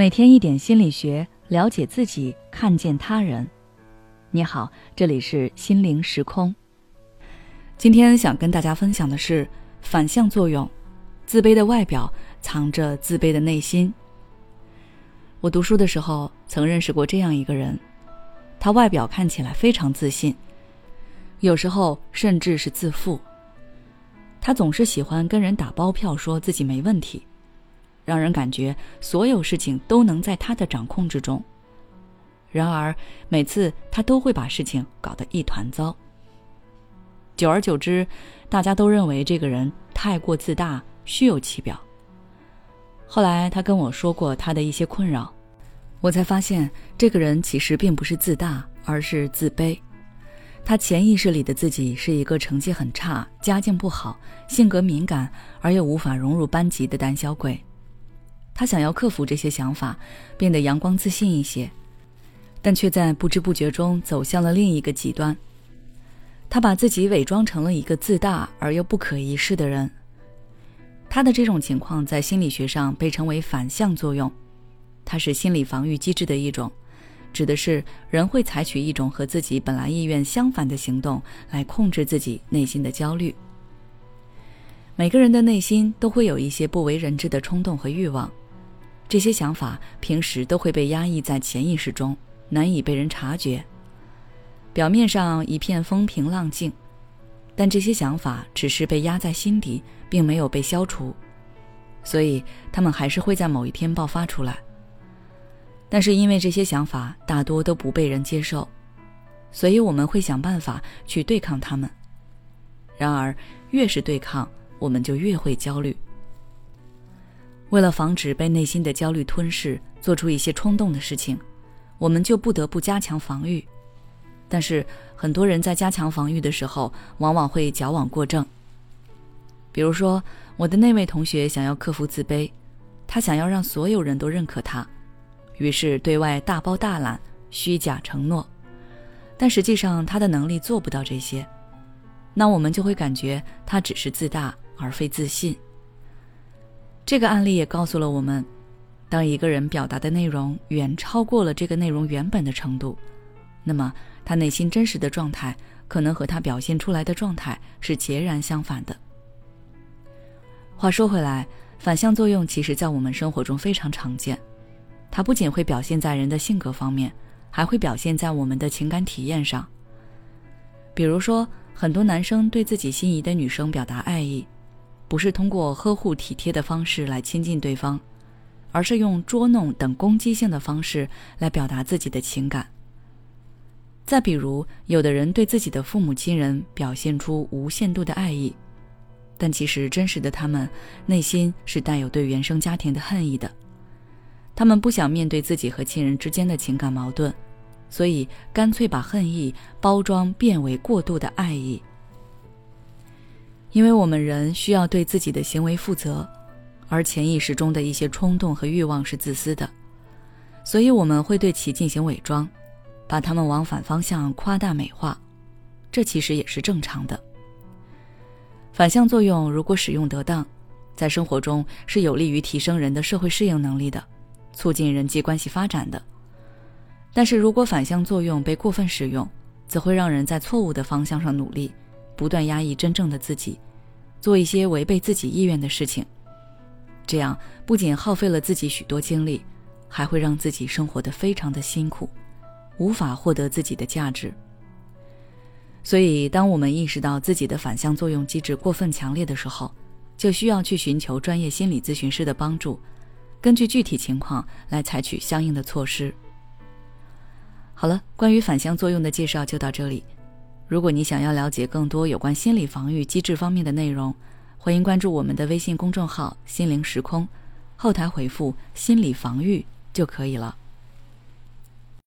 每天一点心理学，了解自己，看见他人。你好，这里是心灵时空。今天想跟大家分享的是反向作用：自卑的外表藏着自卑的内心。我读书的时候曾认识过这样一个人，他外表看起来非常自信，有时候甚至是自负。他总是喜欢跟人打包票，说自己没问题。让人感觉所有事情都能在他的掌控之中。然而，每次他都会把事情搞得一团糟。久而久之，大家都认为这个人太过自大、虚有其表。后来，他跟我说过他的一些困扰，我才发现这个人其实并不是自大，而是自卑。他潜意识里的自己是一个成绩很差、家境不好、性格敏感而又无法融入班级的胆小鬼。他想要克服这些想法，变得阳光自信一些，但却在不知不觉中走向了另一个极端。他把自己伪装成了一个自大而又不可一世的人。他的这种情况在心理学上被称为反向作用，它是心理防御机制的一种，指的是人会采取一种和自己本来意愿相反的行动来控制自己内心的焦虑。每个人的内心都会有一些不为人知的冲动和欲望。这些想法平时都会被压抑在潜意识中，难以被人察觉。表面上一片风平浪静，但这些想法只是被压在心底，并没有被消除，所以他们还是会在某一天爆发出来。但是因为这些想法大多都不被人接受，所以我们会想办法去对抗他们。然而，越是对抗，我们就越会焦虑。为了防止被内心的焦虑吞噬，做出一些冲动的事情，我们就不得不加强防御。但是很多人在加强防御的时候，往往会矫枉过正。比如说，我的那位同学想要克服自卑，他想要让所有人都认可他，于是对外大包大揽、虚假承诺，但实际上他的能力做不到这些。那我们就会感觉他只是自大而非自信。这个案例也告诉了我们，当一个人表达的内容远超过了这个内容原本的程度，那么他内心真实的状态可能和他表现出来的状态是截然相反的。话说回来，反向作用其实在我们生活中非常常见，它不仅会表现在人的性格方面，还会表现在我们的情感体验上。比如说，很多男生对自己心仪的女生表达爱意。不是通过呵护体贴的方式来亲近对方，而是用捉弄等攻击性的方式来表达自己的情感。再比如，有的人对自己的父母亲人表现出无限度的爱意，但其实真实的他们内心是带有对原生家庭的恨意的。他们不想面对自己和亲人之间的情感矛盾，所以干脆把恨意包装变为过度的爱意。因为我们人需要对自己的行为负责，而潜意识中的一些冲动和欲望是自私的，所以我们会对其进行伪装，把它们往反方向夸大美化，这其实也是正常的。反向作用如果使用得当，在生活中是有利于提升人的社会适应能力的，促进人际关系发展的。但是如果反向作用被过分使用，则会让人在错误的方向上努力。不断压抑真正的自己，做一些违背自己意愿的事情，这样不仅耗费了自己许多精力，还会让自己生活的非常的辛苦，无法获得自己的价值。所以，当我们意识到自己的反向作用机制过分强烈的时候，就需要去寻求专业心理咨询师的帮助，根据具体情况来采取相应的措施。好了，关于反向作用的介绍就到这里。如果你想要了解更多有关心理防御机制方面的内容，欢迎关注我们的微信公众号“心灵时空”，后台回复“心理防御”就可以了。